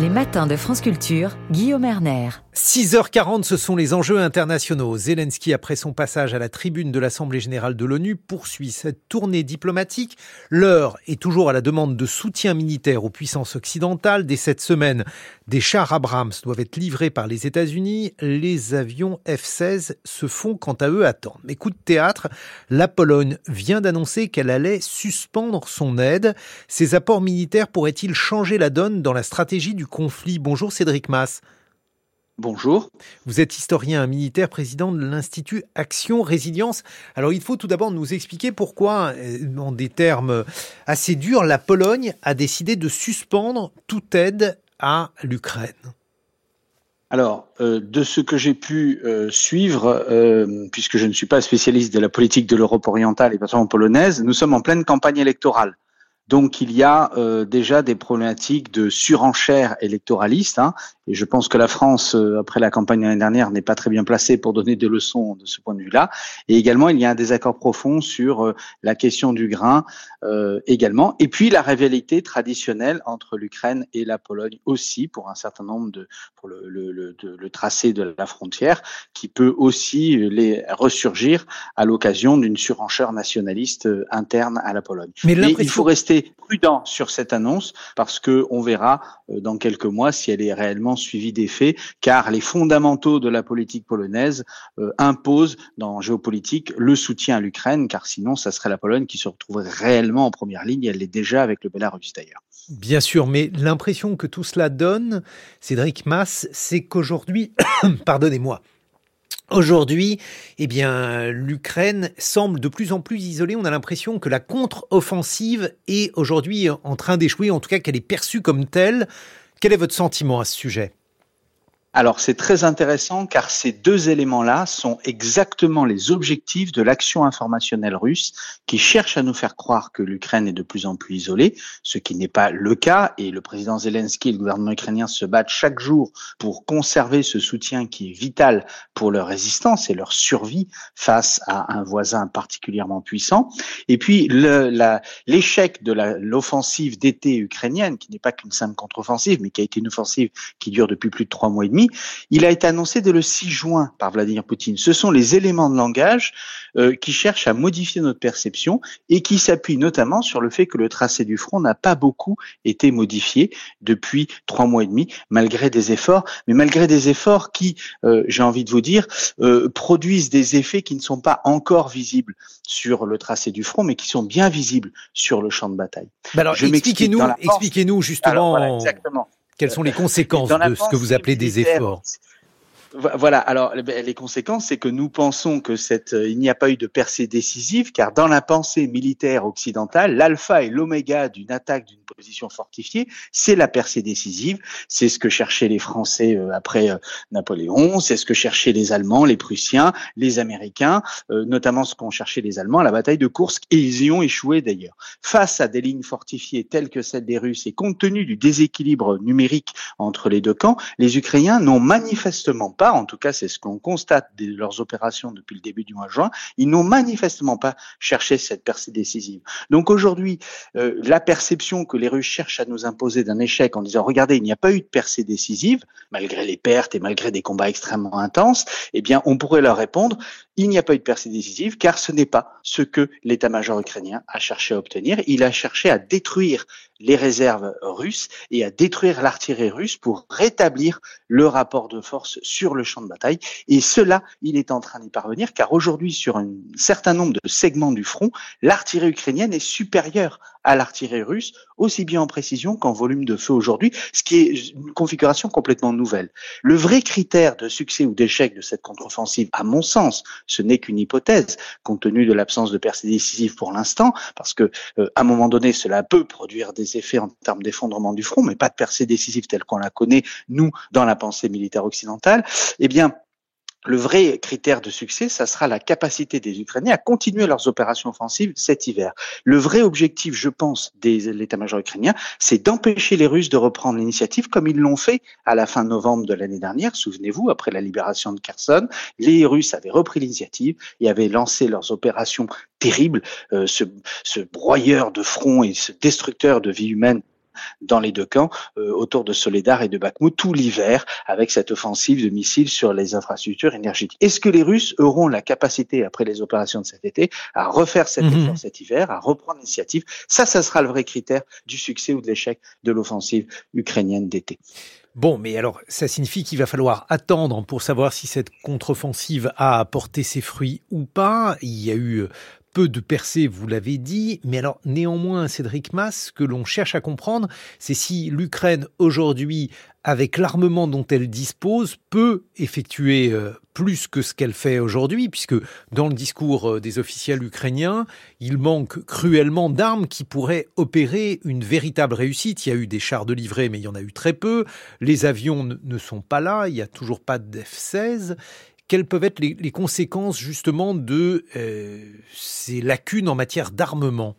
Les matins de France Culture, Guillaume Erner. 6h40, ce sont les enjeux internationaux. Zelensky, après son passage à la tribune de l'Assemblée générale de l'ONU, poursuit cette tournée diplomatique. L'heure est toujours à la demande de soutien militaire aux puissances occidentales. Dès cette semaine, des chars Abrams doivent être livrés par les États-Unis. Les avions F-16 se font quant à eux attendre. Mais coup de théâtre, la Pologne vient d'annoncer qu'elle allait suspendre son aide. Ces apports militaires pourraient-ils changer la donne dans la stratégie du conflit? Bonjour Cédric Mass. Bonjour. Vous êtes historien militaire, président de l'Institut Action Résilience. Alors il faut tout d'abord nous expliquer pourquoi, euh, en des termes assez durs, la Pologne a décidé de suspendre toute aide à l'Ukraine. Alors, euh, de ce que j'ai pu euh, suivre, puisque je ne suis pas spécialiste de la politique de l'Europe orientale et pas seulement polonaise, nous sommes en pleine campagne électorale. Donc il y a euh, déjà des problématiques de surenchère électoraliste, hein, et je pense que la France, euh, après la campagne l'année dernière, n'est pas très bien placée pour donner des leçons de ce point de vue-là. Et également, il y a un désaccord profond sur euh, la question du grain également, et puis la rivalité traditionnelle entre l'Ukraine et la Pologne aussi, pour un certain nombre de, pour le, le, le, le tracé de la frontière, qui peut aussi les ressurgir à l'occasion d'une surenchère nationaliste interne à la Pologne. Mais, Mais il faut rester prudent sur cette annonce parce que on verra euh, dans quelques mois si elle est réellement suivie des faits, car les fondamentaux de la politique polonaise euh, imposent dans géopolitique le soutien à l'Ukraine, car sinon ça serait la Pologne qui se retrouverait réellement en première ligne. Elle l'est déjà avec le Belarus d'ailleurs. Bien sûr, mais l'impression que tout cela donne, Cédric Mass, c'est qu'aujourd'hui, pardonnez-moi, Aujourd'hui, eh bien, l'Ukraine semble de plus en plus isolée. On a l'impression que la contre-offensive est aujourd'hui en train d'échouer, en tout cas qu'elle est perçue comme telle. Quel est votre sentiment à ce sujet? Alors c'est très intéressant car ces deux éléments-là sont exactement les objectifs de l'action informationnelle russe qui cherche à nous faire croire que l'Ukraine est de plus en plus isolée, ce qui n'est pas le cas et le président Zelensky et le gouvernement ukrainien se battent chaque jour pour conserver ce soutien qui est vital pour leur résistance et leur survie face à un voisin particulièrement puissant. Et puis l'échec de l'offensive d'été ukrainienne qui n'est pas qu'une simple contre-offensive mais qui a été une offensive qui dure depuis plus de trois mois et demi il a été annoncé dès le 6 juin par Vladimir Poutine. Ce sont les éléments de langage euh, qui cherchent à modifier notre perception et qui s'appuient notamment sur le fait que le tracé du front n'a pas beaucoup été modifié depuis trois mois et demi, malgré des efforts, mais malgré des efforts qui, euh, j'ai envie de vous dire, euh, produisent des effets qui ne sont pas encore visibles sur le tracé du front, mais qui sont bien visibles sur le champ de bataille. alors, expliquez-nous, expliquez-nous justement. exactement. Quelles sont les conséquences de ce que vous appelez des efforts? Voilà. Alors, les conséquences, c'est que nous pensons que cette, euh, il n'y a pas eu de percée décisive, car dans la pensée militaire occidentale, l'alpha et l'oméga d'une attaque d'une position fortifiée, c'est la percée décisive. C'est ce que cherchaient les Français euh, après euh, Napoléon, c'est ce que cherchaient les Allemands, les Prussiens, les Américains, notamment ce qu'ont cherché les Allemands à la bataille de Kursk, et ils y ont échoué d'ailleurs. Face à des lignes fortifiées telles que celles des Russes, et compte tenu du déséquilibre numérique entre les deux camps, les Ukrainiens n'ont manifestement pas, en tout cas c'est ce qu'on constate de leurs opérations depuis le début du mois de juin, ils n'ont manifestement pas cherché cette percée décisive. Donc aujourd'hui, euh, la perception que les Russes cherchent à nous imposer d'un échec en disant regardez, il n'y a pas eu de percée décisive, malgré les pertes et malgré des combats extrêmement intenses, eh bien on pourrait leur répondre il n'y a pas eu de percée décisive car ce n'est pas ce que l'état-major ukrainien a cherché à obtenir. Il a cherché à détruire les réserves russes et à détruire l'artillerie russe pour rétablir le rapport de force sur le champ de bataille. Et cela, il est en train d'y parvenir, car aujourd'hui, sur un certain nombre de segments du front, l'artillerie ukrainienne est supérieure à l'artillerie russe, aussi bien en précision qu'en volume de feu aujourd'hui, ce qui est une configuration complètement nouvelle. Le vrai critère de succès ou d'échec de cette contre-offensive, à mon sens, ce n'est qu'une hypothèse, compte tenu de l'absence de percée décisive pour l'instant, parce que euh, à un moment donné, cela peut produire des effets en termes d'effondrement du front, mais pas de percée décisive telle qu'on la connaît, nous, dans la pensée militaire occidentale, eh bien, le vrai critère de succès, ça sera la capacité des Ukrainiens à continuer leurs opérations offensives cet hiver. Le vrai objectif, je pense, de l'état-major ukrainien, c'est d'empêcher les Russes de reprendre l'initiative comme ils l'ont fait à la fin novembre de l'année dernière. Souvenez-vous, après la libération de Kherson, les Russes avaient repris l'initiative et avaient lancé leurs opérations terribles, euh, ce, ce broyeur de front et ce destructeur de vie humaine dans les deux camps autour de Soledar et de Bakhmut tout l'hiver avec cette offensive de missiles sur les infrastructures énergétiques. Est-ce que les Russes auront la capacité, après les opérations de cet été, à refaire cet mhm. effort cet hiver, à reprendre l'initiative? Ça, ça sera le vrai critère du succès ou de l'échec de l'offensive ukrainienne d'été. Bon, mais alors, ça signifie qu'il va falloir attendre pour savoir si cette contre-offensive a apporté ses fruits ou pas. Il y a eu euh, peu de percées, vous l'avez dit, mais alors néanmoins, Cédric Mass, ce que l'on cherche à comprendre, c'est si l'Ukraine aujourd'hui, avec l'armement dont elle dispose, peut effectuer euh, plus que ce qu'elle fait aujourd'hui, puisque dans le discours euh, des officiels ukrainiens, il manque cruellement d'armes qui pourraient opérer une véritable réussite. Il y a eu des chars de livret, mais il y en a eu très peu. Les avions ne sont pas là, il n'y a toujours pas d'F-16 quelles peuvent être les, conséquences justement de euh, ces lacunes en matière d'armement?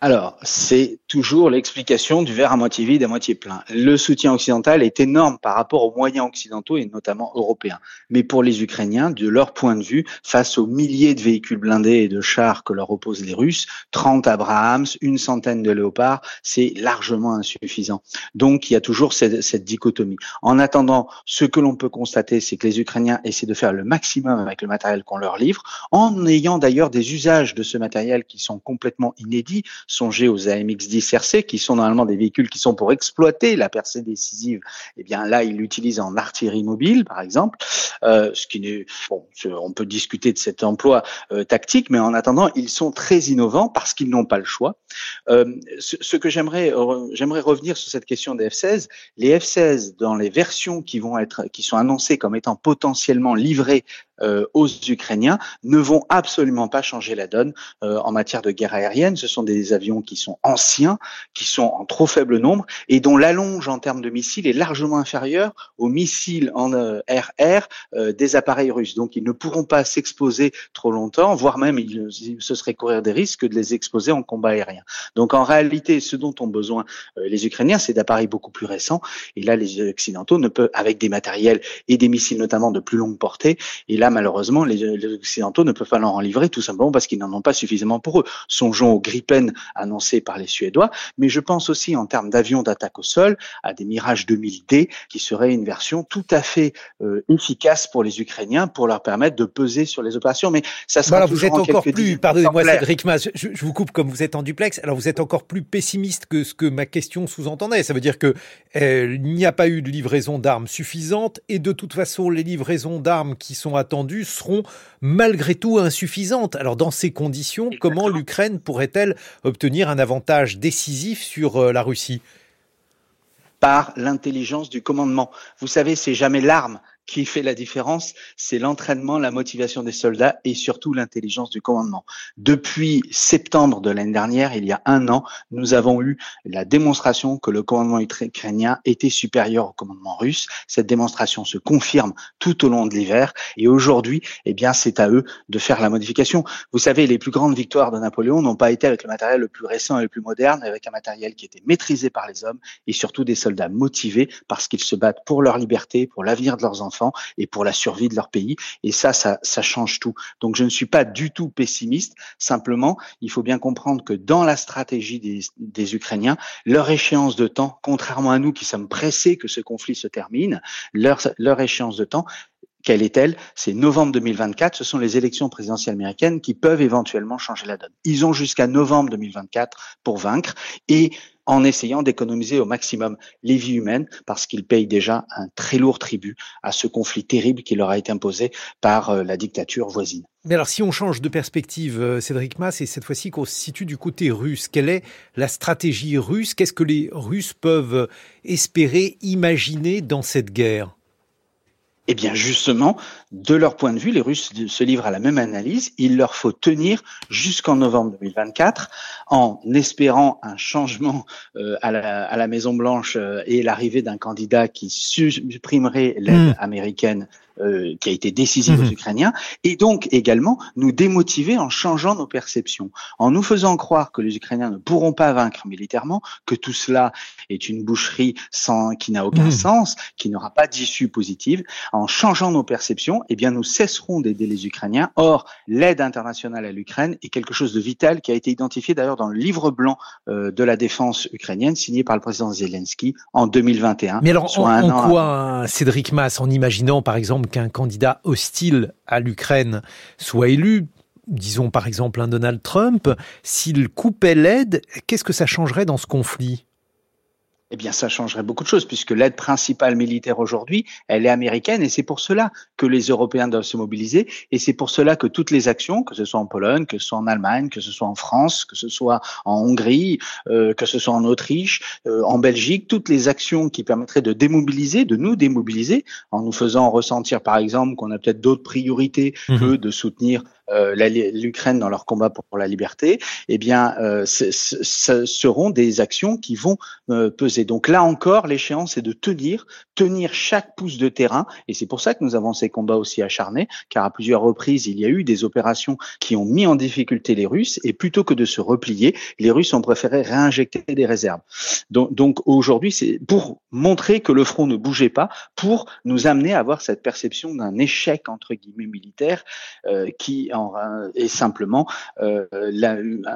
Alors, c'est toujours l'explication du verre à moitié vide, à moitié plein. Le soutien occidental est énorme par rapport aux moyens occidentaux et notamment européens. Mais pour les Ukrainiens, de leur point de vue, face aux milliers de véhicules blindés et de chars que leur opposent les Russes, 30 Abrahams, une centaine de Léopards, c'est largement insuffisant. Donc, il y a toujours cette, cette dichotomie. En attendant, ce que l'on peut constater, c'est que les Ukrainiens essaient de faire le maximum avec le matériel qu'on leur livre, en ayant d'ailleurs des usages de ce matériel qui sont complètement inédits Songez aux AMX-10 RC, qui sont normalement des véhicules qui sont pour exploiter la percée décisive. Eh bien là, ils l'utilisent en artillerie mobile, par exemple. Euh, ce qui n'est bon, on peut discuter de cet emploi euh, tactique, mais en attendant, ils sont très innovants parce qu'ils n'ont pas le choix. Euh, ce, ce, que j'aimerais, j'aimerais revenir sur cette question des F-16. Les F-16 dans les versions qui vont être, qui sont annoncées comme étant potentiellement livrées aux Ukrainiens ne vont absolument pas changer la donne euh, en matière de guerre aérienne. Ce sont des avions qui sont anciens, qui sont en trop faible nombre et dont l'allonge en termes de missiles est largement inférieure aux missiles en RR euh, des appareils russes. Donc ils ne pourront pas s'exposer trop longtemps, voire même il, ce serait courir des risques de les exposer en combat aérien. Donc en réalité, ce dont ont besoin les Ukrainiens, c'est d'appareils beaucoup plus récents. Et là, les Occidentaux ne peuvent, avec des matériels et des missiles notamment de plus longue portée, et là malheureusement, les, Occidentaux ne peuvent pas leur en livrer tout simplement parce qu'ils n'en ont pas suffisamment pour eux. Songeons au Gripen annoncé par les Suédois, mais je pense aussi en termes d'avions d'attaque au sol à des Mirage 2000D qui serait une version tout à fait euh, efficace pour les Ukrainiens pour leur permettre de peser sur les opérations. Mais ça sera voilà, vous êtes encore plus, pardonnez-moi Cédric Mas, je, je, vous coupe comme vous êtes en duplex. Alors vous êtes encore plus pessimiste que ce que ma question sous-entendait. Ça veut dire que euh, il n'y a pas eu de livraison d'armes suffisante et de toute façon les livraisons d'armes qui sont attendues seront malgré tout insuffisantes. Alors dans ces conditions, comment l'Ukraine pourrait-elle obtenir un avantage décisif sur euh, la Russie? Par l'intelligence du commandement. Vous savez, c'est jamais l'arme qui fait la différence, c'est l'entraînement, la motivation des soldats et surtout l'intelligence du commandement. Depuis septembre de l'année dernière, il y a un an, nous avons eu la démonstration que le commandement ukrainien était supérieur au commandement russe. Cette démonstration se confirme tout au long de l'hiver et aujourd'hui, eh bien, c'est à eux de faire la modification. Vous savez, les plus grandes victoires de Napoléon n'ont pas été avec le matériel le plus récent et le plus moderne, avec un matériel qui était maîtrisé par les hommes et surtout des soldats motivés parce qu'ils se battent pour leur liberté, pour l'avenir de leurs enfants et pour la survie de leur pays. Et ça, ça, change tout. Donc je ne suis pas du tout pessimiste. Simplement, il faut bien comprendre que dans la stratégie des, Ukrainiens, leur échéance de temps, contrairement à nous qui sommes pressés que ce conflit se termine, leur échéance de temps, quelle est-elle C'est novembre 2024. Ce sont les élections présidentielles américaines qui peuvent éventuellement changer la donne. Ils ont jusqu'à novembre 2024 pour vaincre et en essayant d'économiser au maximum les vies humaines parce qu'ils payent déjà un très lourd tribut à ce conflit terrible qui leur a été imposé par euh, la dictature voisine. Mais alors si on change de perspective, euh, Cédric Mass, et cette fois-ci qu'on se situe du côté russe, quelle est la stratégie russe? Qu'est-ce que les Russes peuvent espérer, imaginer dans cette guerre? Eh bien, justement, de leur point de vue, les Russes se livrent à la même analyse. Il leur faut tenir jusqu'en novembre 2024 en espérant un changement euh, à, la, à, la, Maison Blanche euh, et l'arrivée d'un candidat qui supprimerait l'aide hmm. américaine euh, qui a été décisive aux mhm. Ukrainiens, et donc également nous démotiver en changeant nos perceptions, en nous faisant croire que les Ukrainiens ne pourront pas vaincre militairement, que tout cela est une boucherie sans qui n'a aucun mhm. sens, qui n'aura pas d'issue positive. En changeant nos perceptions, eh bien nous cesserons d'aider les Ukrainiens. Or, l'aide internationale à l'Ukraine est quelque chose de vital qui a été identifié d'ailleurs dans le livre blanc euh, de la défense ukrainienne signé par le président Zelensky en 2021. Mais alors, en, en quoi, Cédric Mass, en imaginant par exemple qu'un candidat hostile à l'Ukraine soit élu, disons par exemple un Donald Trump, s'il coupait l'aide, qu'est-ce que ça changerait dans ce conflit? Eh bien, ça changerait beaucoup de choses puisque l'aide principale militaire aujourd'hui, elle est américaine et c'est pour cela que les Européens doivent se mobiliser et c'est pour cela que toutes les actions, que ce soit en Pologne, que ce soit en Allemagne, que ce soit en France, que ce soit en Hongrie, euh, que ce soit en Autriche, euh, en Belgique, toutes les actions qui permettraient de démobiliser, de nous démobiliser, en nous faisant ressentir, par exemple, qu'on a peut-être d'autres priorités mmh que de soutenir l'Ukraine dans leur combat pour, la liberté, eh bien, euh, ce seront des actions qui vont euh, peser. Donc là encore, l'échéance est de tenir, tenir chaque pouce de terrain, et c'est pour ça que nous avons ces combats aussi acharnés, car à plusieurs reprises, il y a eu des opérations qui ont mis en difficulté les Russes, et plutôt que de se replier, les Russes ont préféré réinjecter des réserves. Donc, donc aujourd'hui, c'est pour montrer que le front ne bougeait pas, pour nous amener à avoir cette perception d'un échec entre guillemets militaire euh, qui est simplement euh,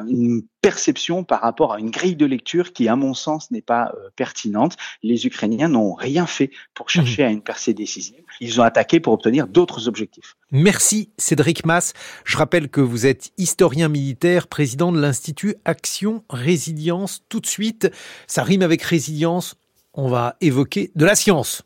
une perception par rapport à une grille de lecture qui, à mon sens, n'est pas euh, pertinente. Les Ukrainiens n'ont rien fait pour chercher mmh. à une percée décisive. Ils ont attaqué pour obtenir d'autres objectifs. Merci Cédric Mass. Je rappelle que vous êtes historien militaire, président de l'Institut Action Résilience. Tout de suite, ça rime avec résilience. On va évoquer de la science.